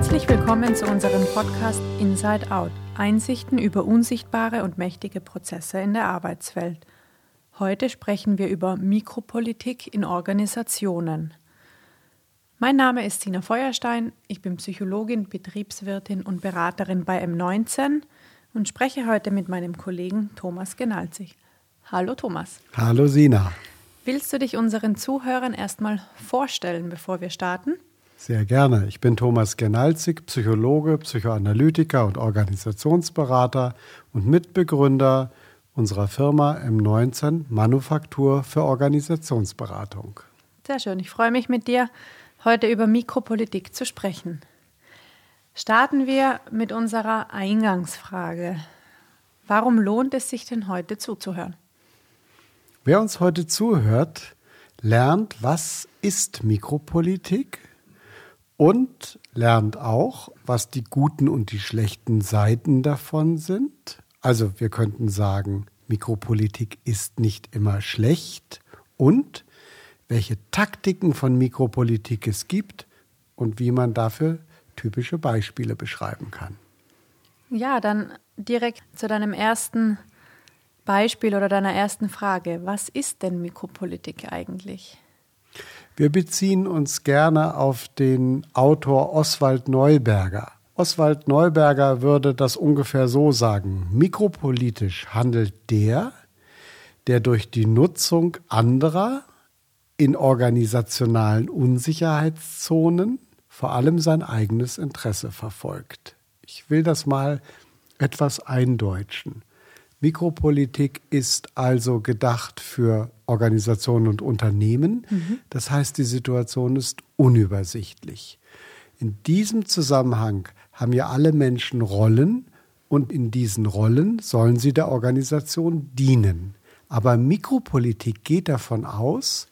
Herzlich willkommen zu unserem Podcast Inside Out. Einsichten über unsichtbare und mächtige Prozesse in der Arbeitswelt. Heute sprechen wir über Mikropolitik in Organisationen. Mein Name ist Sina Feuerstein, ich bin Psychologin, Betriebswirtin und Beraterin bei M19 und spreche heute mit meinem Kollegen Thomas Genalzig. Hallo Thomas. Hallo Sina. Willst du dich unseren Zuhörern erstmal vorstellen, bevor wir starten? Sehr gerne. Ich bin Thomas Genalzig, Psychologe, Psychoanalytiker und Organisationsberater und Mitbegründer unserer Firma M19 Manufaktur für Organisationsberatung. Sehr schön. Ich freue mich mit dir, heute über Mikropolitik zu sprechen. Starten wir mit unserer Eingangsfrage. Warum lohnt es sich denn heute zuzuhören? Wer uns heute zuhört, lernt, was ist Mikropolitik und lernt auch, was die guten und die schlechten Seiten davon sind. Also wir könnten sagen, Mikropolitik ist nicht immer schlecht und welche Taktiken von Mikropolitik es gibt und wie man dafür typische Beispiele beschreiben kann. Ja, dann direkt zu deinem ersten Beispiel oder deiner ersten Frage. Was ist denn Mikropolitik eigentlich? Wir beziehen uns gerne auf den Autor Oswald Neuberger. Oswald Neuberger würde das ungefähr so sagen. Mikropolitisch handelt der, der durch die Nutzung anderer in organisationalen Unsicherheitszonen vor allem sein eigenes Interesse verfolgt. Ich will das mal etwas eindeutschen. Mikropolitik ist also gedacht für Organisationen und Unternehmen. Mhm. Das heißt, die Situation ist unübersichtlich. In diesem Zusammenhang haben ja alle Menschen Rollen und in diesen Rollen sollen sie der Organisation dienen. Aber Mikropolitik geht davon aus,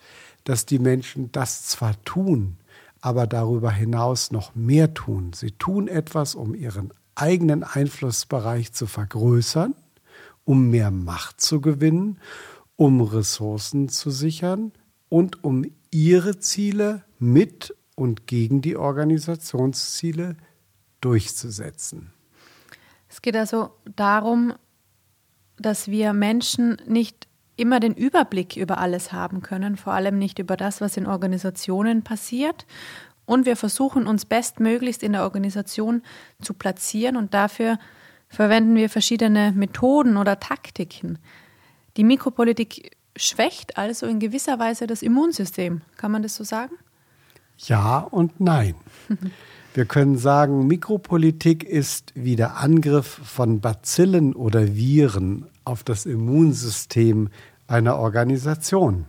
dass die Menschen das zwar tun, aber darüber hinaus noch mehr tun. Sie tun etwas, um ihren eigenen Einflussbereich zu vergrößern um mehr Macht zu gewinnen, um Ressourcen zu sichern und um ihre Ziele mit und gegen die Organisationsziele durchzusetzen. Es geht also darum, dass wir Menschen nicht immer den Überblick über alles haben können, vor allem nicht über das, was in Organisationen passiert. Und wir versuchen uns bestmöglichst in der Organisation zu platzieren und dafür verwenden wir verschiedene Methoden oder Taktiken. Die Mikropolitik schwächt also in gewisser Weise das Immunsystem. Kann man das so sagen? Ja und nein. Wir können sagen, Mikropolitik ist wie der Angriff von Bazillen oder Viren auf das Immunsystem einer Organisation.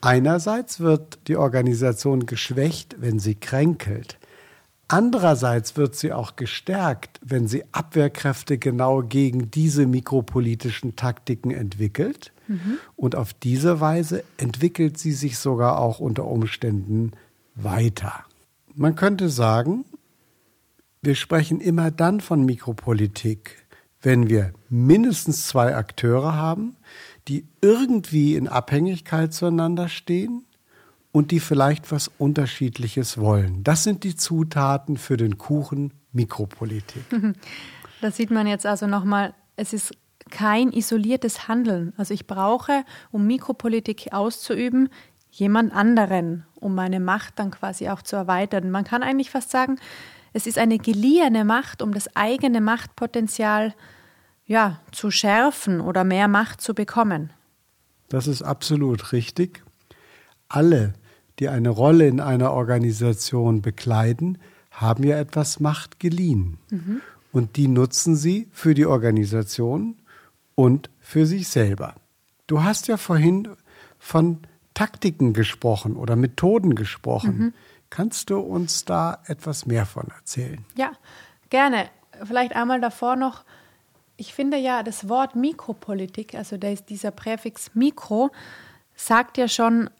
Einerseits wird die Organisation geschwächt, wenn sie kränkelt. Andererseits wird sie auch gestärkt, wenn sie Abwehrkräfte genau gegen diese mikropolitischen Taktiken entwickelt. Mhm. Und auf diese Weise entwickelt sie sich sogar auch unter Umständen weiter. Man könnte sagen, wir sprechen immer dann von Mikropolitik, wenn wir mindestens zwei Akteure haben, die irgendwie in Abhängigkeit zueinander stehen und die vielleicht was Unterschiedliches wollen. Das sind die Zutaten für den Kuchen Mikropolitik. Das sieht man jetzt also nochmal. Es ist kein isoliertes Handeln. Also ich brauche, um Mikropolitik auszuüben, jemand anderen, um meine Macht dann quasi auch zu erweitern. Man kann eigentlich fast sagen, es ist eine geliehene Macht, um das eigene Machtpotenzial ja, zu schärfen oder mehr Macht zu bekommen. Das ist absolut richtig. Alle die eine Rolle in einer Organisation bekleiden, haben ja etwas Macht geliehen. Mhm. Und die nutzen sie für die Organisation und für sich selber. Du hast ja vorhin von Taktiken gesprochen oder Methoden gesprochen. Mhm. Kannst du uns da etwas mehr von erzählen? Ja, gerne. Vielleicht einmal davor noch. Ich finde ja, das Wort Mikropolitik, also dieser Präfix Mikro, sagt ja schon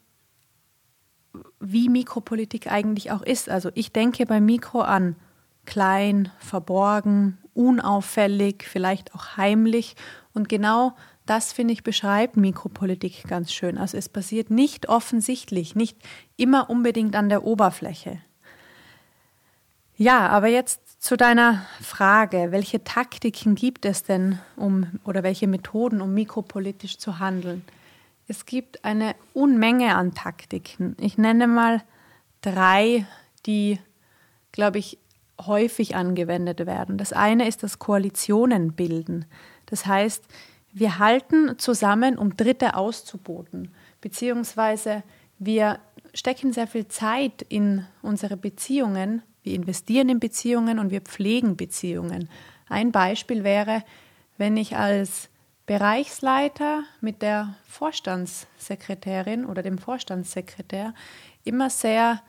wie Mikropolitik eigentlich auch ist. Also ich denke beim Mikro an klein, verborgen, unauffällig, vielleicht auch heimlich. Und genau das, finde ich, beschreibt Mikropolitik ganz schön. Also es passiert nicht offensichtlich, nicht immer unbedingt an der Oberfläche. Ja, aber jetzt zu deiner Frage, welche Taktiken gibt es denn, um oder welche Methoden, um mikropolitisch zu handeln? Es gibt eine Unmenge an Taktiken. Ich nenne mal drei, die, glaube ich, häufig angewendet werden. Das eine ist das Koalitionen bilden. Das heißt, wir halten zusammen, um Dritte auszuboten, beziehungsweise wir stecken sehr viel Zeit in unsere Beziehungen, wir investieren in Beziehungen und wir pflegen Beziehungen. Ein Beispiel wäre, wenn ich als Bereichsleiter mit der Vorstandssekretärin oder dem Vorstandssekretär immer sehr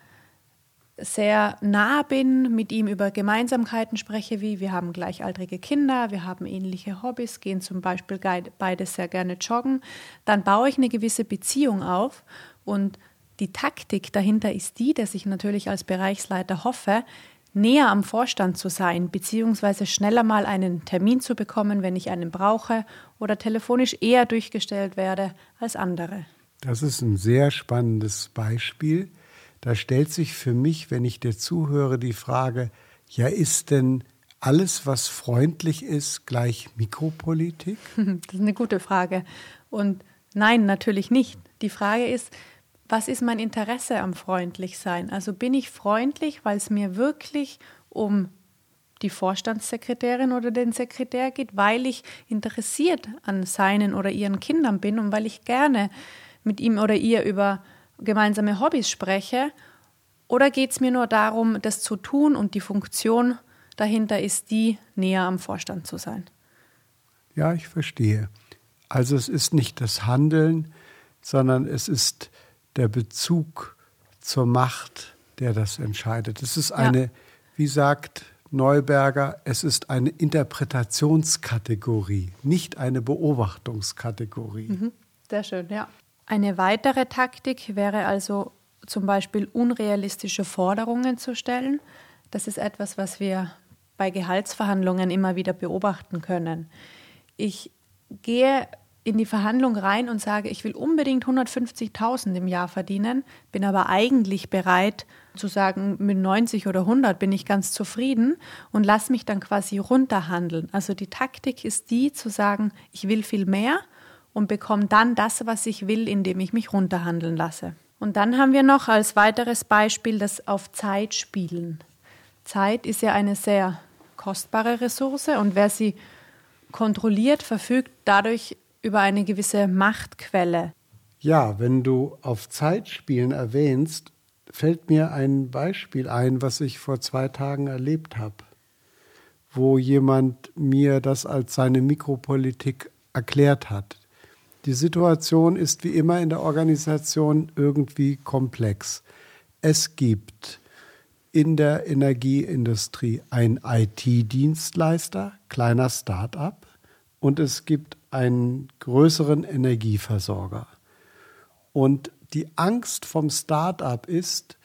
sehr nah bin, mit ihm über Gemeinsamkeiten spreche, wie wir haben gleichaltrige Kinder, wir haben ähnliche Hobbys, gehen zum Beispiel beide sehr gerne joggen, dann baue ich eine gewisse Beziehung auf und die Taktik dahinter ist die, dass ich natürlich als Bereichsleiter hoffe, näher am Vorstand zu sein, beziehungsweise schneller mal einen Termin zu bekommen, wenn ich einen brauche oder telefonisch eher durchgestellt werde als andere. Das ist ein sehr spannendes Beispiel. Da stellt sich für mich, wenn ich dir zuhöre, die Frage, ja, ist denn alles, was freundlich ist, gleich Mikropolitik? Das ist eine gute Frage. Und nein, natürlich nicht. Die Frage ist, was ist mein Interesse am Freundlichsein? Also bin ich freundlich, weil es mir wirklich um die Vorstandssekretärin oder den Sekretär geht, weil ich interessiert an seinen oder ihren Kindern bin und weil ich gerne mit ihm oder ihr über gemeinsame Hobbys spreche? Oder geht es mir nur darum, das zu tun und die Funktion dahinter ist die, näher am Vorstand zu sein? Ja, ich verstehe. Also es ist nicht das Handeln, sondern es ist der Bezug zur Macht, der das entscheidet. Es ist eine, ja. wie sagt Neuberger, es ist eine Interpretationskategorie, nicht eine Beobachtungskategorie. Mhm. Sehr schön, ja. Eine weitere Taktik wäre also zum Beispiel unrealistische Forderungen zu stellen. Das ist etwas, was wir bei Gehaltsverhandlungen immer wieder beobachten können. Ich gehe in die Verhandlung rein und sage, ich will unbedingt 150.000 im Jahr verdienen, bin aber eigentlich bereit zu sagen, mit 90 oder 100 bin ich ganz zufrieden und lass mich dann quasi runterhandeln. Also die Taktik ist die zu sagen, ich will viel mehr und bekomme dann das, was ich will, indem ich mich runterhandeln lasse. Und dann haben wir noch als weiteres Beispiel das auf Zeit spielen. Zeit ist ja eine sehr kostbare Ressource und wer sie kontrolliert, verfügt dadurch über eine gewisse Machtquelle. Ja, wenn du auf Zeitspielen erwähnst, fällt mir ein Beispiel ein, was ich vor zwei Tagen erlebt habe, wo jemand mir das als seine Mikropolitik erklärt hat. Die Situation ist wie immer in der Organisation irgendwie komplex. Es gibt in der Energieindustrie einen IT-Dienstleister, kleiner Start-up, und es gibt einen größeren Energieversorger. Und die Angst vom Start-up ist,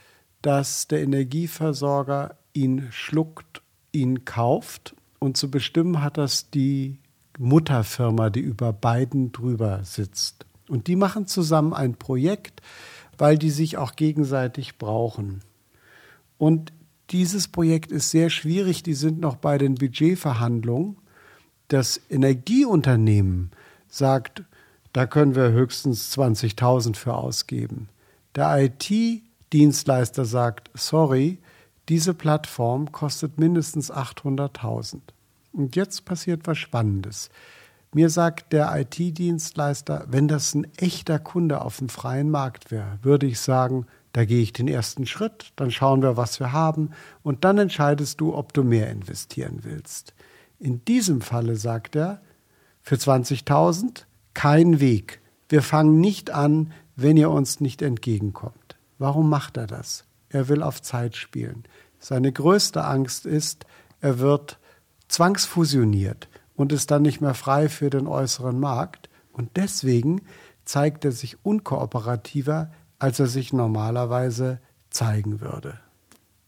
dass der Energieversorger ihn schluckt, ihn kauft und zu bestimmen hat das die Mutterfirma, die über beiden drüber sitzt. Und die machen zusammen ein Projekt, weil die sich auch gegenseitig brauchen. Und dieses Projekt ist sehr schwierig, die sind noch bei den Budgetverhandlungen. Das Energieunternehmen sagt, da können wir höchstens 20.000 für ausgeben. Der IT-Dienstleister sagt, sorry, diese Plattform kostet mindestens 800.000. Und jetzt passiert was Spannendes. Mir sagt der IT-Dienstleister, wenn das ein echter Kunde auf dem freien Markt wäre, würde ich sagen, da gehe ich den ersten Schritt, dann schauen wir, was wir haben und dann entscheidest du, ob du mehr investieren willst. In diesem Falle sagt er, für 20.000 kein Weg. Wir fangen nicht an, wenn ihr uns nicht entgegenkommt. Warum macht er das? Er will auf Zeit spielen. Seine größte Angst ist, er wird zwangsfusioniert und ist dann nicht mehr frei für den äußeren Markt. Und deswegen zeigt er sich unkooperativer, als er sich normalerweise zeigen würde.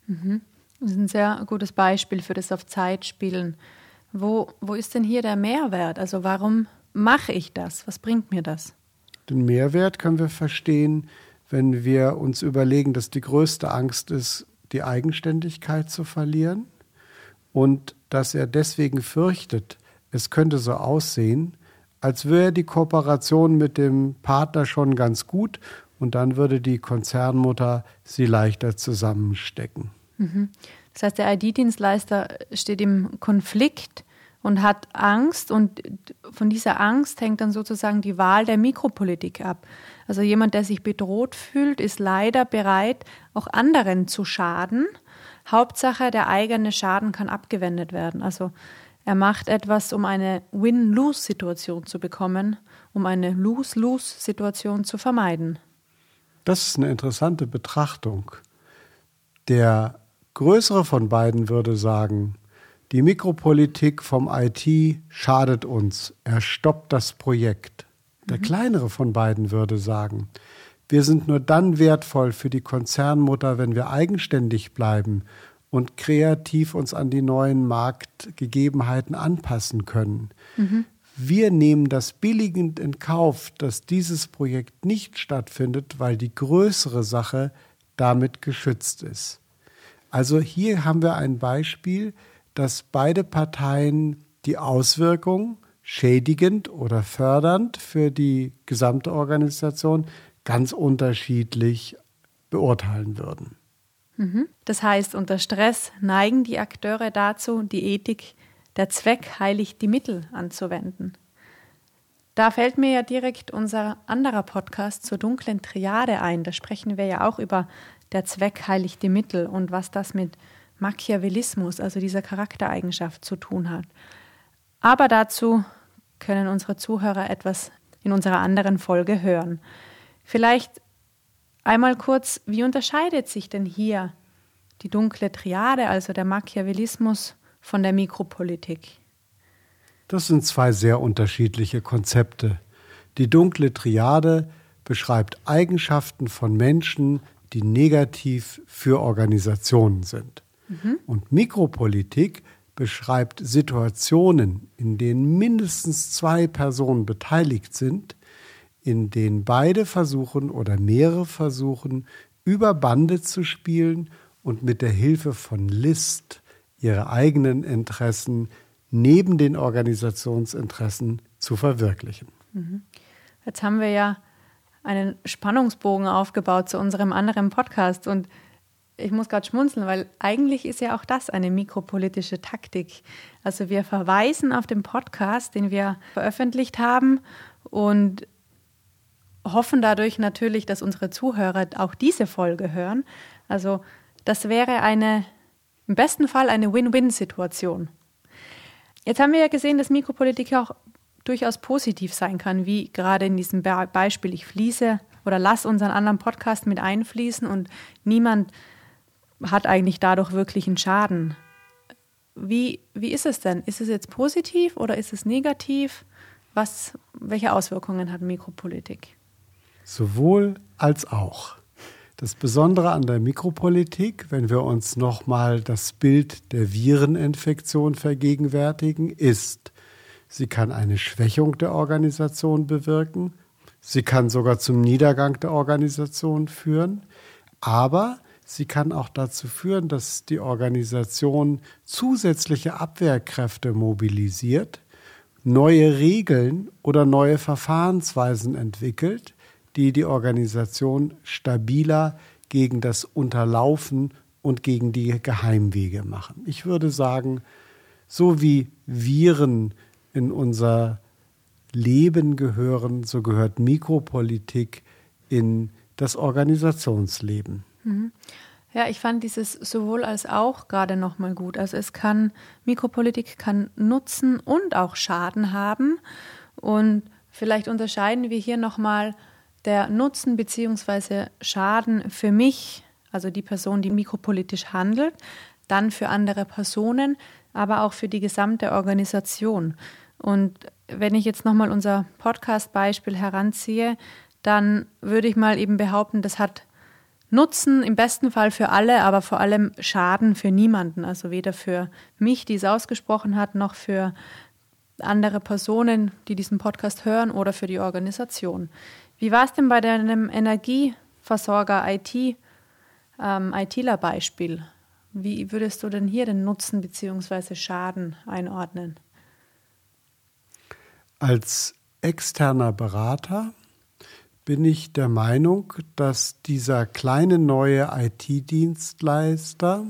Mhm. Das ist ein sehr gutes Beispiel für das auf Zeit spielen. Wo, wo ist denn hier der Mehrwert? Also warum mache ich das? Was bringt mir das? Den Mehrwert können wir verstehen, wenn wir uns überlegen, dass die größte Angst ist, die Eigenständigkeit zu verlieren und dass er deswegen fürchtet, es könnte so aussehen, als wäre die Kooperation mit dem Partner schon ganz gut und dann würde die Konzernmutter sie leichter zusammenstecken. Mhm. Das heißt, der ID-Dienstleister steht im Konflikt und hat Angst und von dieser Angst hängt dann sozusagen die Wahl der Mikropolitik ab. Also jemand, der sich bedroht fühlt, ist leider bereit, auch anderen zu schaden. Hauptsache, der eigene Schaden kann abgewendet werden. Also er macht etwas, um eine Win-Lose-Situation zu bekommen, um eine Lose-Lose-Situation zu vermeiden. Das ist eine interessante Betrachtung. Der größere von beiden würde sagen, die Mikropolitik vom IT schadet uns, er stoppt das Projekt. Der mhm. kleinere von beiden würde sagen, wir sind nur dann wertvoll für die Konzernmutter, wenn wir eigenständig bleiben und kreativ uns an die neuen Marktgegebenheiten anpassen können. Mhm. Wir nehmen das billigend in Kauf, dass dieses Projekt nicht stattfindet, weil die größere Sache damit geschützt ist. Also hier haben wir ein Beispiel, dass beide Parteien die Auswirkungen schädigend oder fördernd für die gesamte Organisation ganz unterschiedlich beurteilen würden. Mhm. Das heißt, unter Stress neigen die Akteure dazu, die Ethik der Zweck heiligt die Mittel anzuwenden. Da fällt mir ja direkt unser anderer Podcast zur dunklen Triade ein. Da sprechen wir ja auch über der Zweck heiligt die Mittel und was das mit Machiavellismus, also dieser Charaktereigenschaft zu tun hat. Aber dazu können unsere Zuhörer etwas in unserer anderen Folge hören. Vielleicht Einmal kurz, wie unterscheidet sich denn hier die dunkle Triade, also der Machiavellismus, von der Mikropolitik? Das sind zwei sehr unterschiedliche Konzepte. Die dunkle Triade beschreibt Eigenschaften von Menschen, die negativ für Organisationen sind. Mhm. Und Mikropolitik beschreibt Situationen, in denen mindestens zwei Personen beteiligt sind, in denen beide versuchen oder mehrere versuchen, über Bande zu spielen und mit der Hilfe von List ihre eigenen Interessen neben den Organisationsinteressen zu verwirklichen. Mhm. Jetzt haben wir ja einen Spannungsbogen aufgebaut zu unserem anderen Podcast und ich muss gerade schmunzeln, weil eigentlich ist ja auch das eine mikropolitische Taktik. Also wir verweisen auf den Podcast, den wir veröffentlicht haben und hoffen dadurch natürlich, dass unsere Zuhörer auch diese Folge hören. Also das wäre eine, im besten Fall eine Win-Win-Situation. Jetzt haben wir ja gesehen, dass Mikropolitik auch durchaus positiv sein kann, wie gerade in diesem Beispiel, ich fließe oder lass unseren anderen Podcast mit einfließen und niemand hat eigentlich dadurch wirklich einen Schaden. Wie, wie ist es denn? Ist es jetzt positiv oder ist es negativ? Was, welche Auswirkungen hat Mikropolitik? Sowohl als auch. Das Besondere an der Mikropolitik, wenn wir uns nochmal das Bild der Vireninfektion vergegenwärtigen, ist, sie kann eine Schwächung der Organisation bewirken, sie kann sogar zum Niedergang der Organisation führen, aber sie kann auch dazu führen, dass die Organisation zusätzliche Abwehrkräfte mobilisiert, neue Regeln oder neue Verfahrensweisen entwickelt, die die Organisation stabiler gegen das Unterlaufen und gegen die Geheimwege machen. Ich würde sagen, so wie Viren in unser Leben gehören, so gehört Mikropolitik in das Organisationsleben. Ja, ich fand dieses sowohl als auch gerade noch mal gut. Also es kann Mikropolitik kann Nutzen und auch Schaden haben und vielleicht unterscheiden wir hier noch mal der Nutzen bzw. Schaden für mich, also die Person, die mikropolitisch handelt, dann für andere Personen, aber auch für die gesamte Organisation. Und wenn ich jetzt nochmal unser Podcast-Beispiel heranziehe, dann würde ich mal eben behaupten, das hat Nutzen im besten Fall für alle, aber vor allem Schaden für niemanden. Also weder für mich, die es ausgesprochen hat, noch für andere Personen, die diesen Podcast hören oder für die Organisation. Wie war es denn bei deinem Energieversorger IT? ähm, ITler-Beispiel. Wie würdest du denn hier den Nutzen bzw. Schaden einordnen? Als externer Berater bin ich der Meinung, dass dieser kleine neue IT-Dienstleister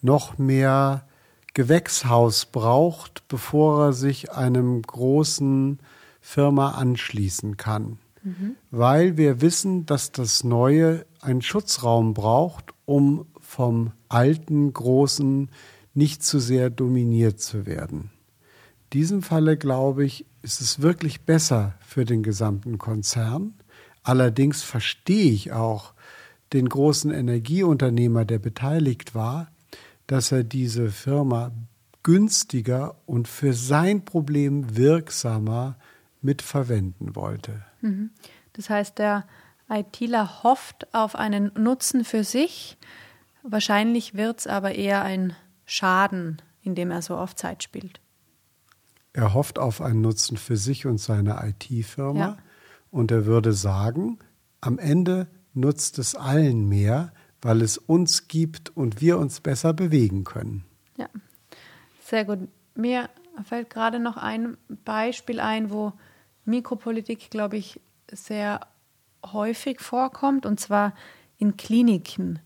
noch mehr Gewächshaus braucht, bevor er sich einem großen Firma anschließen kann. Mhm. Weil wir wissen, dass das Neue einen Schutzraum braucht, um vom alten Großen nicht zu sehr dominiert zu werden. In diesem Falle, glaube ich, ist es wirklich besser für den gesamten Konzern, Allerdings verstehe ich auch den großen Energieunternehmer, der beteiligt war, dass er diese Firma günstiger und für sein Problem wirksamer mitverwenden wollte. Mhm. Das heißt, der ITler hofft auf einen Nutzen für sich. Wahrscheinlich wird es aber eher ein Schaden, indem er so auf Zeit spielt. Er hofft auf einen Nutzen für sich und seine IT-Firma. Ja. Und er würde sagen, am Ende nutzt es allen mehr, weil es uns gibt und wir uns besser bewegen können. Ja, sehr gut. Mir fällt gerade noch ein Beispiel ein, wo Mikropolitik, glaube ich, sehr häufig vorkommt, und zwar in Kliniken.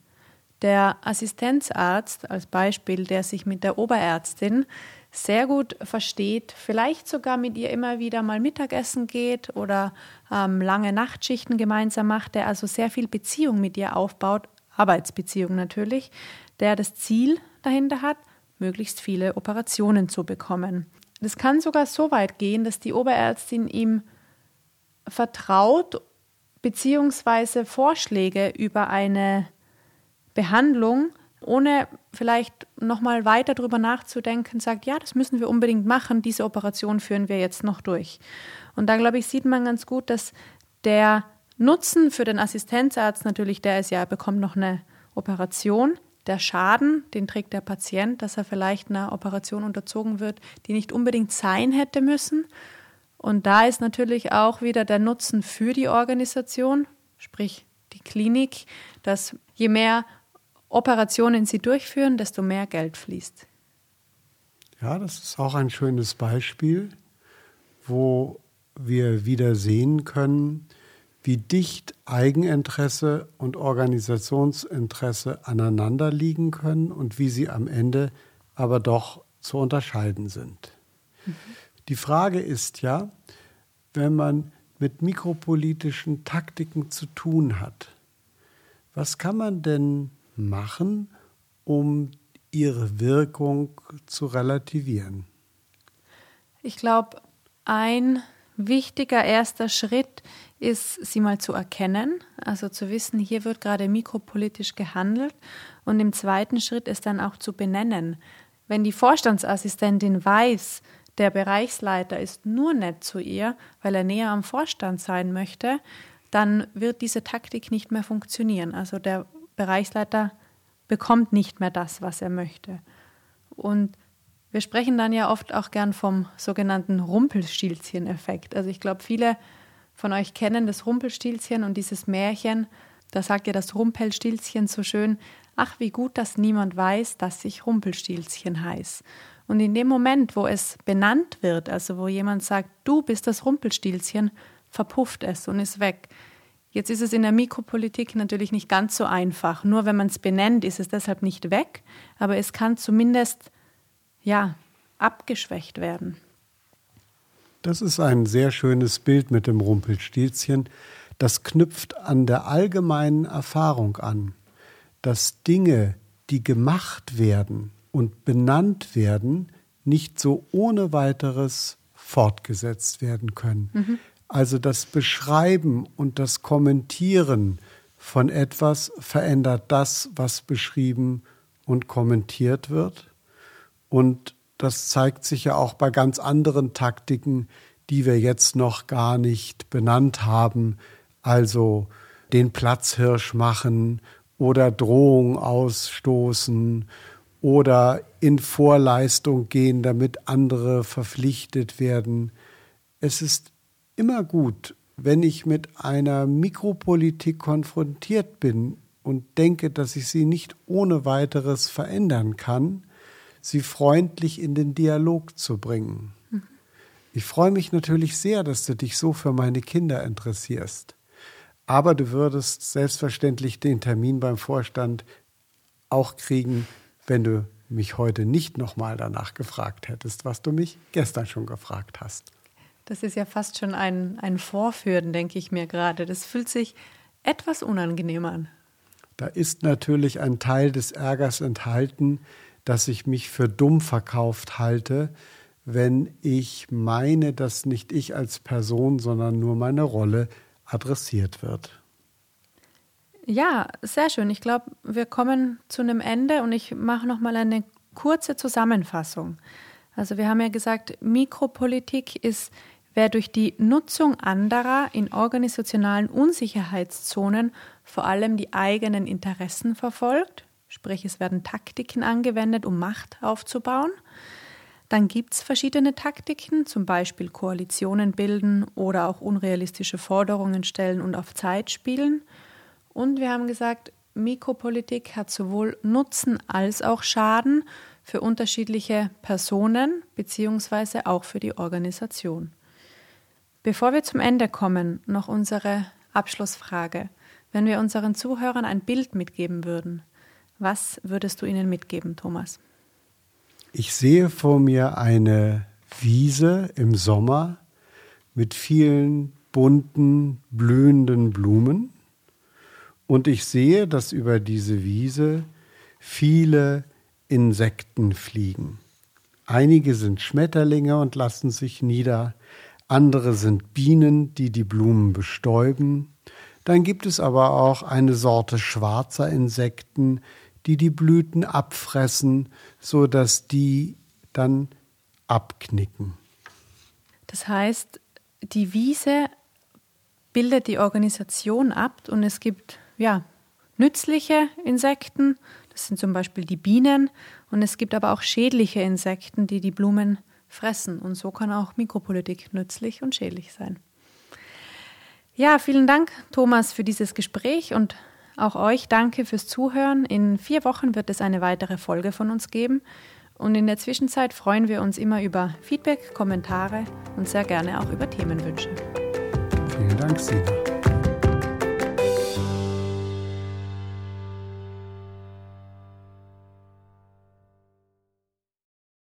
Der Assistenzarzt als Beispiel, der sich mit der Oberärztin sehr gut versteht, vielleicht sogar mit ihr immer wieder mal Mittagessen geht oder ähm, lange Nachtschichten gemeinsam macht, der also sehr viel Beziehung mit ihr aufbaut, Arbeitsbeziehung natürlich, der das Ziel dahinter hat, möglichst viele Operationen zu bekommen. Das kann sogar so weit gehen, dass die Oberärztin ihm vertraut beziehungsweise Vorschläge über eine Behandlung ohne vielleicht nochmal weiter darüber nachzudenken, sagt, ja, das müssen wir unbedingt machen, diese Operation führen wir jetzt noch durch. Und da, glaube ich, sieht man ganz gut, dass der Nutzen für den Assistenzarzt natürlich der ist, ja, er bekommt noch eine Operation. Der Schaden, den trägt der Patient, dass er vielleicht einer Operation unterzogen wird, die nicht unbedingt sein hätte müssen. Und da ist natürlich auch wieder der Nutzen für die Organisation, sprich die Klinik, dass je mehr Operationen sie durchführen, desto mehr Geld fließt. Ja, das ist auch ein schönes Beispiel, wo wir wieder sehen können, wie dicht Eigeninteresse und Organisationsinteresse aneinander liegen können und wie sie am Ende aber doch zu unterscheiden sind. Mhm. Die Frage ist ja, wenn man mit mikropolitischen Taktiken zu tun hat, was kann man denn machen, um ihre Wirkung zu relativieren? Ich glaube, ein wichtiger erster Schritt ist, sie mal zu erkennen, also zu wissen, hier wird gerade mikropolitisch gehandelt und im zweiten Schritt ist dann auch zu benennen. Wenn die Vorstandsassistentin weiß, der Bereichsleiter ist nur nett zu ihr, weil er näher am Vorstand sein möchte, dann wird diese Taktik nicht mehr funktionieren. Also der Bereichsleiter bekommt nicht mehr das, was er möchte. Und wir sprechen dann ja oft auch gern vom sogenannten Rumpelstilzchen-Effekt. Also ich glaube, viele von euch kennen das Rumpelstilzchen und dieses Märchen. Da sagt ja das Rumpelstilzchen so schön, ach wie gut, dass niemand weiß, dass ich Rumpelstilzchen heiße. Und in dem Moment, wo es benannt wird, also wo jemand sagt, du bist das Rumpelstilzchen, verpufft es und ist weg. Jetzt ist es in der Mikropolitik natürlich nicht ganz so einfach. Nur wenn man es benennt, ist es deshalb nicht weg, aber es kann zumindest ja abgeschwächt werden. Das ist ein sehr schönes Bild mit dem Rumpelstilzchen. Das knüpft an der allgemeinen Erfahrung an, dass Dinge, die gemacht werden und benannt werden, nicht so ohne weiteres fortgesetzt werden können. Mhm. Also das Beschreiben und das Kommentieren von etwas verändert das, was beschrieben und kommentiert wird. Und das zeigt sich ja auch bei ganz anderen Taktiken, die wir jetzt noch gar nicht benannt haben. Also den Platzhirsch machen oder Drohung ausstoßen oder in Vorleistung gehen, damit andere verpflichtet werden. Es ist immer gut, wenn ich mit einer Mikropolitik konfrontiert bin, und denke, dass ich sie nicht ohne weiteres verändern kann, sie freundlich in den Dialog zu bringen. Mhm. Ich freue mich natürlich sehr, dass du dich so für meine Kinder interessierst. Aber du würdest selbstverständlich den Termin beim Vorstand auch kriegen, wenn du mich heute nicht nochmal danach gefragt hättest, was du mich gestern schon gefragt hast. Das ist ja fast schon ein, ein Vorführen, denke ich mir gerade. Das fühlt sich etwas unangenehm an. Da ist natürlich ein Teil des Ärgers enthalten, dass ich mich für dumm verkauft halte, wenn ich meine, dass nicht ich als Person, sondern nur meine Rolle adressiert wird. Ja, sehr schön. Ich glaube, wir kommen zu einem Ende und ich mache noch mal eine kurze Zusammenfassung. Also wir haben ja gesagt, Mikropolitik ist, wer durch die Nutzung anderer in organisationalen Unsicherheitszonen vor allem die eigenen Interessen verfolgt, sprich es werden Taktiken angewendet, um Macht aufzubauen. Dann gibt es verschiedene Taktiken, zum Beispiel Koalitionen bilden oder auch unrealistische Forderungen stellen und auf Zeit spielen. Und wir haben gesagt, Mikropolitik hat sowohl Nutzen als auch Schaden für unterschiedliche Personen beziehungsweise auch für die Organisation. Bevor wir zum Ende kommen, noch unsere Abschlussfrage. Wenn wir unseren Zuhörern ein Bild mitgeben würden, was würdest du ihnen mitgeben, Thomas? Ich sehe vor mir eine Wiese im Sommer mit vielen bunten, blühenden Blumen. Und ich sehe, dass über diese Wiese viele Insekten fliegen. Einige sind Schmetterlinge und lassen sich nieder, andere sind Bienen, die die Blumen bestäuben. Dann gibt es aber auch eine Sorte schwarzer Insekten, die die Blüten abfressen, so dass die dann abknicken. Das heißt, die Wiese bildet die Organisation ab und es gibt ja, nützliche Insekten, das sind zum Beispiel die Bienen, und es gibt aber auch schädliche Insekten, die die Blumen fressen. Und so kann auch Mikropolitik nützlich und schädlich sein. Ja, vielen Dank, Thomas, für dieses Gespräch und auch euch danke fürs Zuhören. In vier Wochen wird es eine weitere Folge von uns geben. Und in der Zwischenzeit freuen wir uns immer über Feedback, Kommentare und sehr gerne auch über Themenwünsche. Vielen Dank, Sina.